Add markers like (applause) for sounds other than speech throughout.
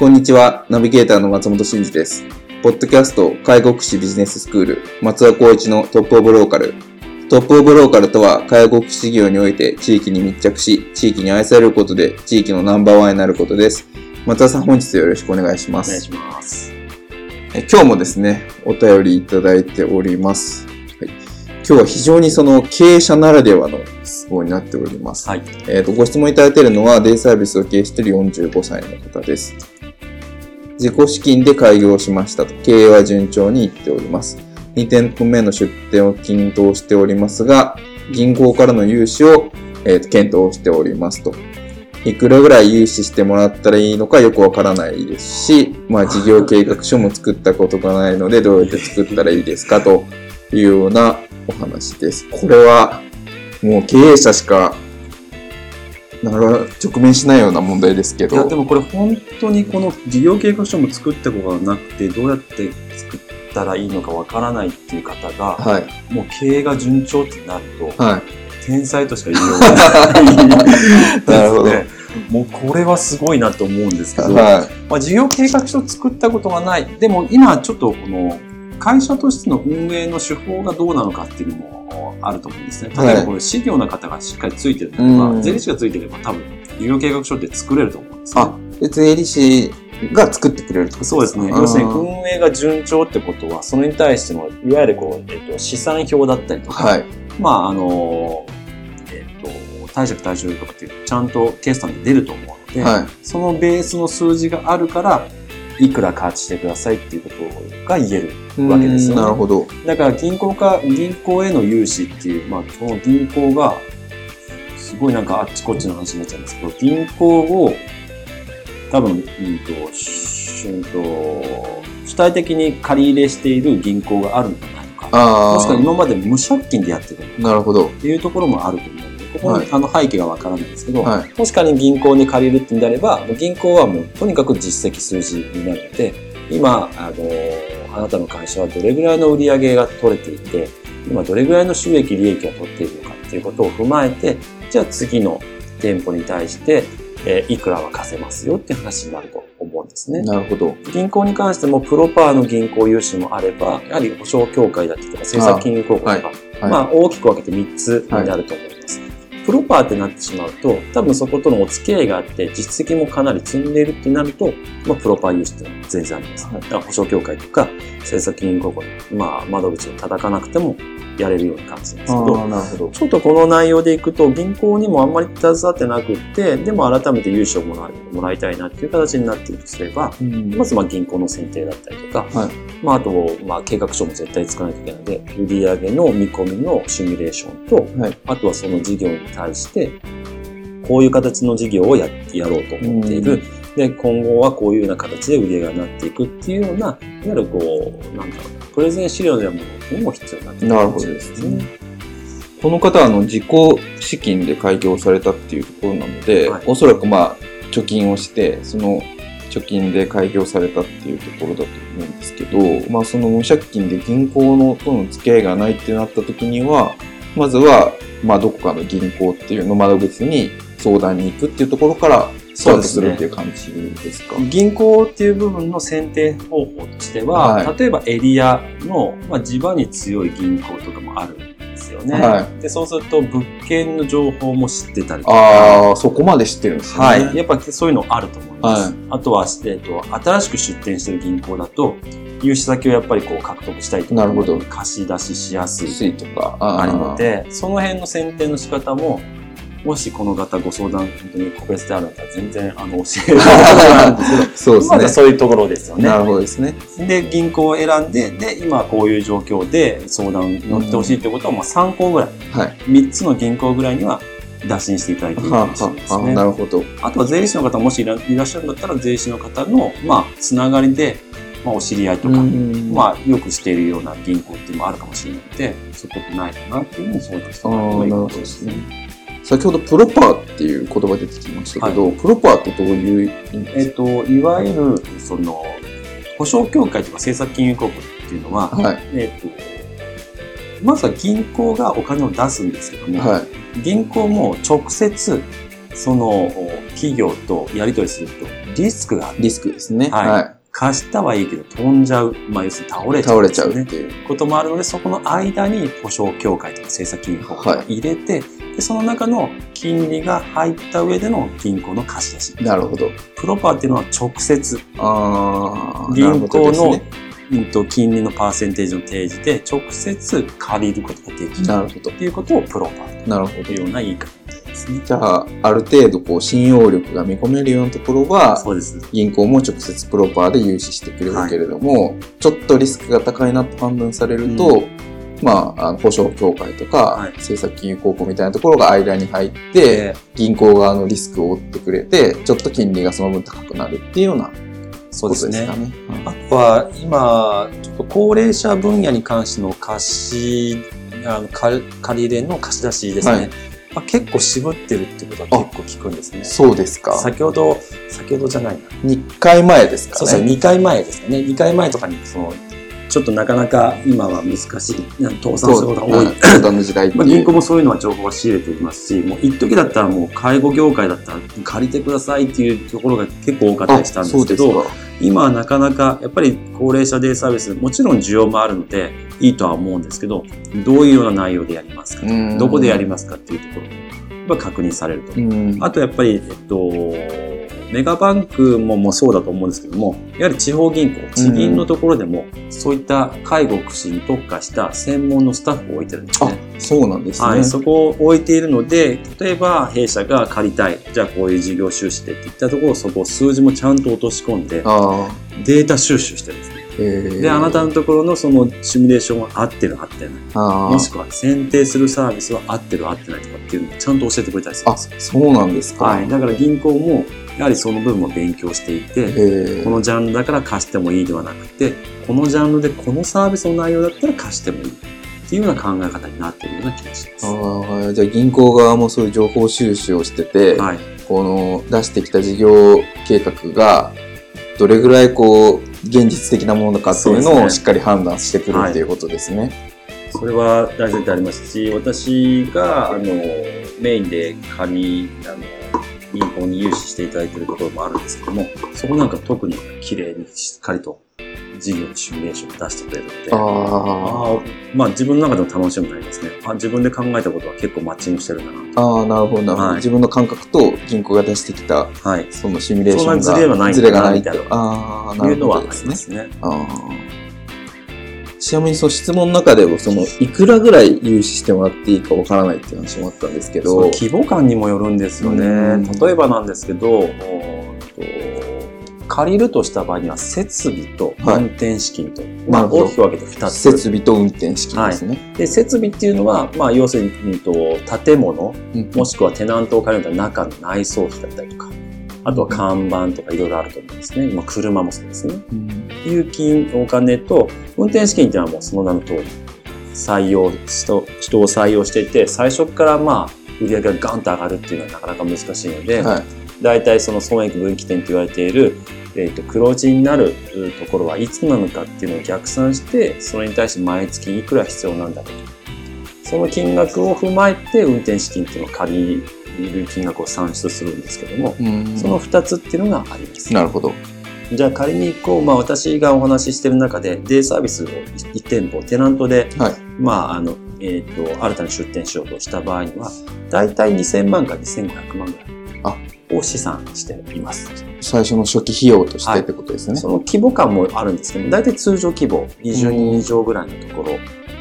こんにちは、ナビゲーターの松本慎二です。ポッドキャスト介護福祉ビジネススクール松田光一のトップオブローカル。トップオブローカルとは介護福祉業において地域に密着し、地域に愛されることで地域のナンバーワンになることです。松田さん本日よろしくお願いします。お願いします。え今日もですね、お便りいただいております。はい、今日は非常にその経営者ならではの質問になっております。はい、えっ、と、ご質問いただいているのはデイサービスを経営している45歳の方です。自己資金で開業しましたと。経営は順調にいっております。2店舗目の出店を検討しておりますが、銀行からの融資を、えー、検討しておりますと。いくらぐらい融資してもらったらいいのかよくわからないですし、まあ事業計画書も作ったことがないのでどうやって作ったらいいですかというようなお話です。これはもう経営者しかなかなか直面しないような問題ですけど。いや、でもこれ本当にこの事業計画書も作ったことがなくて、どうやって作ったらいいのかわからないっていう方が、はい、もう経営が順調ってなると、はい、天才としか言いようがない (laughs) なるほど。(laughs) もうこれはすごいなと思うんですけど、はい、まあ、事業計画書作ったことがない。でも今ちょっとこの会社としての運営の手法がどうなのかっていうのもあると思うんですね。例えばこれ、事業の方がしっかりついてるとか、税理士がついてれば多分、事業計画書って作れると思うんですね。あ、税理士が作ってくれるとそうですね。要するに運営が順調ってことは、それに対しての、いわゆるこう、えっと、資産表だったりとか、はい、まあ、あの、えっと、貸借対照とかっていう、ちゃんと決算で出ると思うので、はい、そのベースの数字があるから、いくら価値してくださいっていうことが言えるわけですよね。なるほど。だから銀行か、銀行への融資っていう、まあ、この銀行が、すごいなんかあっちこっちの話になっちゃうんですけど、銀行を、多分、うんと、うんと、主体的に借り入れしている銀行があるんじゃないのか。もしくは今まで無借金でやってるなるほど。っていうところもあると思う。ここに、あの背景がわからないんですけど、はい、確かに銀行に借りるってんであれば、銀行はもうとにかく実績数字になるので、今、あの、あなたの会社はどれぐらいの売り上げが取れていて、今どれぐらいの収益、利益を取っているのかっていうことを踏まえて、じゃあ次の店舗に対して、えー、いくらは貸せますよっていう話になると思うんですね。なるほど。銀行に関してもプロパーの銀行融資もあれば、やはり保証協会だったりとか政策金融公庫とか、はいはい、まあ大きく分けて3つになると思います。はいプロパーってなってしまうと、多分そことのお付き合いがあって、実績もかなり積んでいるってなると、まあ、プロパー融資って全然あります。だから保証協会とか、政策金融公庫まあ、窓口を叩かなくてもやれるような感じなんですけど、なるほど。ちょっとこの内容でいくと、銀行にもあんまり携わってなくって、でも改めて融資をもらもらいたいなっていう形になっているとすれば、うん、まずまあ銀行の選定だったりとか、はい、まあ、あと、まあ、計画書も絶対作らなきゃいけないので、売上の見込みのシミュレーションと、はい、あとはその事業に対して、こういう形の事業をややろうと思っている。うんで、今後はこういうような形で売り上げがなっていくっていうような、いわゆるこう、なんだろう、プレゼン資料でもにも必要になってくるなるほどですね。この方はあの自己資金で開業されたっていうところなので、はい、おそらくまあ貯金をしてその貯金で開業されたっていうところだと思うんですけど、まあ、その無借金で銀行のとの付き合いがないってなった時にはまずはまあどこかの銀行っていうの窓口に相談に行くっていうところからスタートするっていう感じですか、ね、銀行っていう部分の選定方法としては、はい、例えばエリアの、まあ、地場に強い銀行とかもある。んですよね。はい、で、そうすると物件の情報も知ってたりとか。ああ、そこまで知ってるんですね。はい。やっぱそういうのあると思います。はい、あとは、えっと、新しく出店してる銀行だと、融資先をやっぱりこう獲得したいとか、なるほど貸し出ししやすいとかあるので、その辺の選定の仕方も、もしこの方ご相談、本当に個別であるんだったら全然あの教えることがあるんですけど、そうですね。まだそういうところですよね。なるほどですね。で、銀行を選んで、で、今こういう状況で相談に乗ってほしいということは、まあ3校ぐらい、はい、3つの銀行ぐらいには打診していただいていいかもしれないですね。なるほど。あとは税理士の方もしいらっしゃるんだったら、税理士の方の、まあ、つながりで、まあ、お知り合いとか、まあ、よくしているような銀行っていうのもあるかもしれないので、そこってないかなっていうのもそうですね。ああ、なるほどですね。先ほどプロパーっていう言葉出てきましたけど、はい、プロパーってどういう意味ですか、えっ、と、いわゆる、その、保証協会とか政策金融公庫っていうのは、はい、えっ、と、まずは銀行がお金を出すんですけども、はい、銀行も直接、その企業とやり取りするとリスクがある。リスクですね。はい。はい貸したはいいけど飛んじゃう、まあ、要するに倒れちゃう、ね、倒れちゃうっていうこともあるので、そこの間に保証協会とか政策金融公庫を入れて、はい、でその中の金利が入った上での銀行の貸し出し。なるほど。プロパーっていうのは直接、あ銀行の、ね、うんと金利のパーセンテージの提示で直接借りることができる。なるほど。っていうことをプロパーというような言い方。ですね。じゃあ、ある程度こう信用力が見込めるようなところは、そうです。銀行も直接プロパーで融資してくれるけれども、はい、ちょっとリスクが高いなと判断されると、うん、まあ、あの保証協会とか、はい、政策金融公庫みたいなところが間に入って、銀行側のリスクを負ってくれて、ちょっと金利がその分高くなるっていうようなそうですね。あとは、今、ちょっと高齢者分野に関しての貸し、あの借り入れの貸し出しですね。はいまあ、結構渋ってるってことは結構聞くんですね。そうですか。先ほど、先ほどじゃないな。2回前ですかね。そうそう、2回前ですね。2回前とかに、その、ちょっとなかなか今は難しい、倒産することが多い。相談の時代まあ銀行もそういうのは情報は仕入れていますし、もう一時だったらもう介護業界だったら借りてくださいっていうところが結構多かったりしたんですけど、今はなかなかやっぱり高齢者デイサービス、もちろん需要もあるのでいいとは思うんですけど、どういうような内容でやりますかどこでやりますかっていうところが確認されると。あとやっぱり、えっと、メガバンクももそうだと思うんですけども、やはり地方銀行、地銀のところでも、そういった介護福祉に特化した専門のスタッフを置いてるんですね。そうなんですね。はい、そこを置いているので、例えば弊社が借りたい、じゃあこういう事業収支でっていったところ、そこを数字もちゃんと落とし込んで、データ収集してるんですね。で、あなたのところのそのシミュレーションは合ってる合ってない。もしくは選定するサービスは合ってる合ってないとかっていうのをちゃんと教えてくれたりするんですあ、そうなんですか。はい。だから銀行もやはりその部分も勉強していて、このジャンルだから貸してもいいではなくて、このジャンルでこのサービスの内容だったら貸してもいい。っていうような考え方になっているような気がします。ああ、じゃあ銀行側もそういう情報収集をしてて、はい、この出してきた事業計画がどれぐらいこう現実的なものかっていうのをしっかり判断してくるっていうことですね。それは大前提ありますし、私があのメインで借りあの銀行に融資していただいているところもあるんですけども、そこなんか特に綺麗にしっかりと事業のシミュレーションを出してくれるので、ああまあ自分の中でも楽しみになりますね。あ自分で考えたことは結構マッチングしてるんだなああ、なるほど、なるほど、自分の感覚と銀行が出してきた、はい、そのシミュレーションが。そんなズレはないズレがないみたいな。ああ、なるほどですね。すね。あちなみにその質問の中でもそのいくらぐらい融資してもらっていいかわからないっていう話もあったんですけど。規模感にもよるんですよね。例えばなんですけど借りるとした場合には設備と運転資金と、はい、まあ、大きく分けて2つ。設備と運転資金ですね、はい、で設備っていうのは、まあ、要するにと建物、うん、もしくはテナントを借りると中の内装費だったりとかあとは看板とかいろいろあると思うんですね。まあ、車もそうですね。うん、いう金、お金と、運転資金っていうのはもうその名の通り、採用、人、人を採用していて、最初からまあ、売り上げがガンと上がるっていうのはなかなか難しいので、はい、大体その損益分岐点と言われている、えっ、ー、と、黒字になるところはいつなのかっていうのを逆算して、それに対して毎月いくら必要なんだろうと。その金額を踏まえて運転資金っていうのを借りる金額を算出するんですけども、その2つっていうのがあります。なるほど。じゃあ仮にこう、まあ、私がお話ししてる中でデイサービスを1店舗テナントで、はい、まああのえーと、新たに出店しようとした場合には、だいたい2000万から2500万ぐらいを試算しています。最初の初期費用としてってことですね。はい、その規模感もあるんですけど、だいたい通常規模、20人以上ぐらいのところ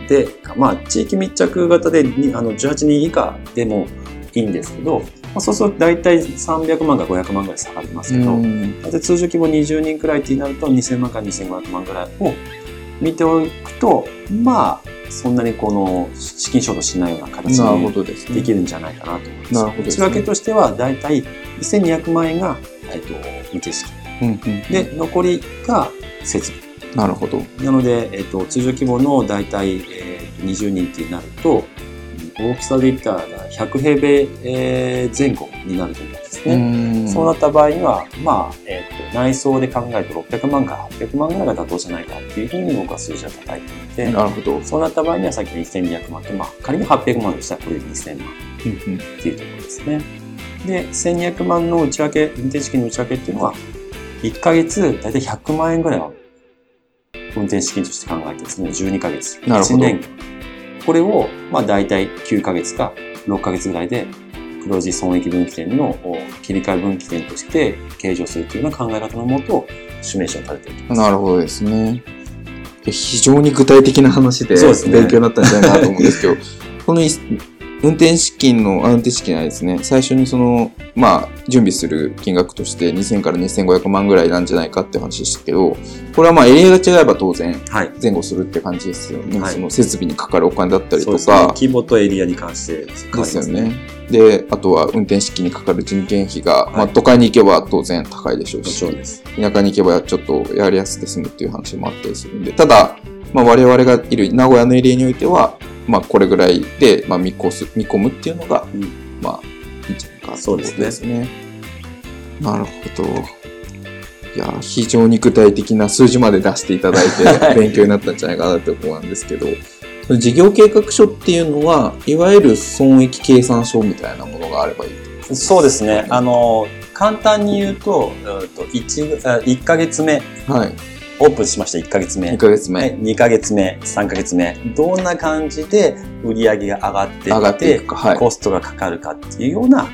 で、まあ、地域密着型であの18人以下でもいいんですけど、まあ、そうすると大体300万から500万ぐらい下がりますけど、大体通常規模20人くらいってなると2000万から2500万ぐらいを見ておくと、まあ、そんなにこの資金ショートしないような形にできるんじゃないかなと思います。なるほど、ね、内訳としては大体1200万円が、えっと、運転資金、うんうん、で残りが設備。なるほど。なので、えっと、通常規模の大体、えー、20人ってなると大きさで言ったら100平米、え前後になると思うんですね。そうなった場合には、まあ、えっ、ー、と、内装で考えると600万から800万ぐらいが妥当じゃないかっていうふうに僕は数字は叩いていて、なるほど。そうなった場合にはさっきの1200万と、まあ、仮に800万でしたらこれで2000万っていうところですね。で、1200万の内訳、運転資金の内訳っていうのは、1ヶ月だいたい100万円ぐらいは運転資金として考えてですね、12ヶ月。なるほど。1年これを、まあ大体9ヶ月か6ヶ月ぐらいで黒字損益分岐点の切り替え分岐点として計上するというような考え方のもと、シミュレーションされていきます。なるほどですね。非常に具体的な話で勉強になったんじゃないかなと思うんですけど、(laughs) この運転資金の、運転資金はですね、最初にその、まあ、準備する金額として2000から2500万ぐらいなんじゃないかって話でしたけど、これはまあエリアが違えば当然、前後するって感じですよね。はい、その設備にかかるお金だったりとか。ね、規模とエリアに関してですよね。で、あとは運転資金にかかる人件費が、はい、まあ都会に行けば当然高いでしょうし、田舎に行けばちょっとやりやすく済むっていう話もあったりするんで、ただ、まあ我々がいる名古屋のエリアにおいては、まあ、これぐらいで、まあ、見越す、見込むっていうのが、うん、まあ、いいんじゃないかそうですね。なるほど。いや、非常に具体的な数字まで出していただいて、(laughs) 勉強になったんじゃないかなって思うんですけど、事業計画書っていうのは、いわゆる損益計算書みたいなものがあればいいそうですね。あの、簡単に言うと、1, 1ヶ月目、はい、オープンしました1ヶ月目。2ヶ月目。2ヶ月目、3ヶ月目。どんな感じで売り上げが上がっていって、はい、コストがかかるかっていうような、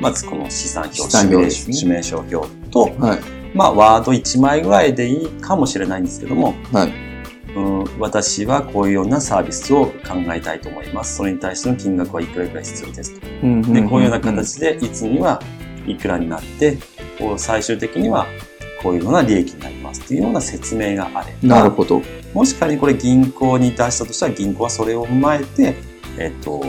まずこの資産表、シミュレーション、シミュレーション表と、はい、まあワード1枚ぐらいでいいかもしれないんですけども、はい、うん、私はこういうようなサービスを考えたいと思います。それに対しての金額はいくらいくら必要ですと。で、こういうような形でいつにはいくらになって、最終的にはこういうような利益になりますっていうような説明があれば、なるほど。もし仮にこれ銀行に出したとしたら銀行はそれを踏まえて、えっと、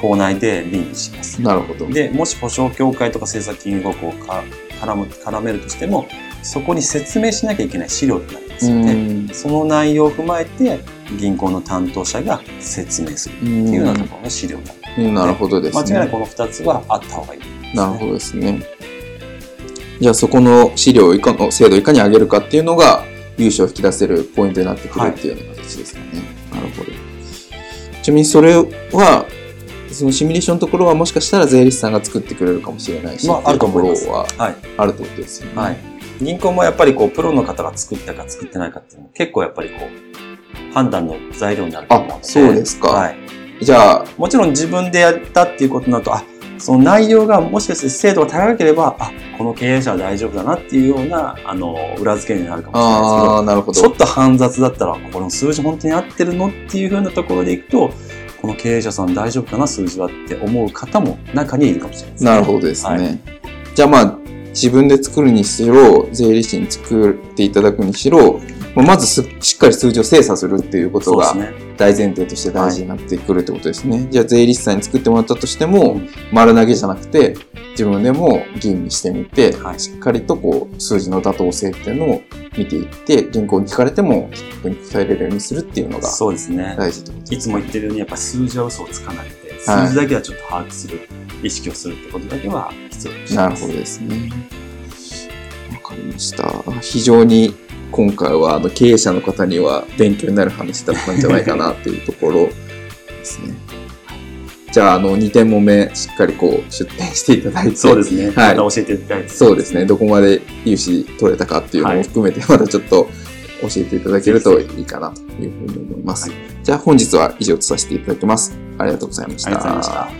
校内で倫理します。なるほど。で、もし保証協会とか政策金融国をか絡む絡めるとしても、そこに説明しなきゃいけない資料になりますので、その内容を踏まえて、銀行の担当者が説明するっていうようなところの資料になる。なるほどですね。間違いなくこの2つはあった方がいい、ね、なるほどですね。じゃあそこの資料をいかの精度をいかに上げるかっていうのが融資を引き出せるポイントになってくるっていうような形ですかね。はい、なるほど。ちなみにそれは、そのシミュレーションのところはもしかしたら税理士さんが作ってくれるかもしれないし、まあ、あるところはあるってことですよね。はい。銀行もやっぱりこう、プロの方が作ったか作ってないかっていうのも結構やっぱりこう、判断の材料になると思うので。あ、そうですか。はい。じゃあ、もちろん自分でやったっていうことになると、あ、その内容がもしかして精度が高ければ、あ、この経営者は大丈夫だなっていうような、あの、裏付けになるかもしれないですけど、あなるほどちょっと煩雑だったら、この数字本当に合ってるのっていうふうなところでいくと、この経営者さん大丈夫かな、数字はって思う方も中にいるかもしれないですね。なるほどですね。はい、じゃあまあ、自分で作るにしろ、税理士に作っていただくにしろ、まずしっかり数字を精査するっていうことが大前提として大事になってくるってことですね。はい、じゃあ税理士さんに作ってもらったとしても、丸投げじゃなくて、自分でも吟味してみて、はい、しっかりとこう数字の妥当性っていうのを見ていって、銀行に聞かれても、に答えれるようにするっていうのがそうですね。大事ってことです、ね、いつも言ってるように、やっぱ数字は嘘をつかないで、数字だけはちょっと把握する、意識をするってことだけはなるほどですね。わかりました。非常に今回はあの経営者の方には勉強になる話だったんじゃないかなっていうところですね。じゃあ、あの、2点も目、しっかりこう、出展していただいて。そうですね。はい。また教えていただいて。そうですね。どこまで融資取れたかっていうのも含めて、またちょっと、教えていただけるといいかなというふうに思います。はい、じゃあ本日は以上とさせていただきます。ありがとうございました。ありがとうございました。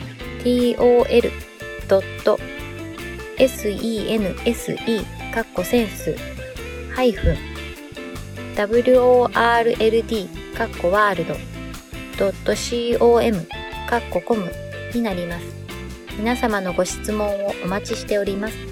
コロンスラッシュスラッシュ tol.sense カッコセンスハイフン world カッコワールド .com カッココムになります。皆様のご質問をお待ちしております。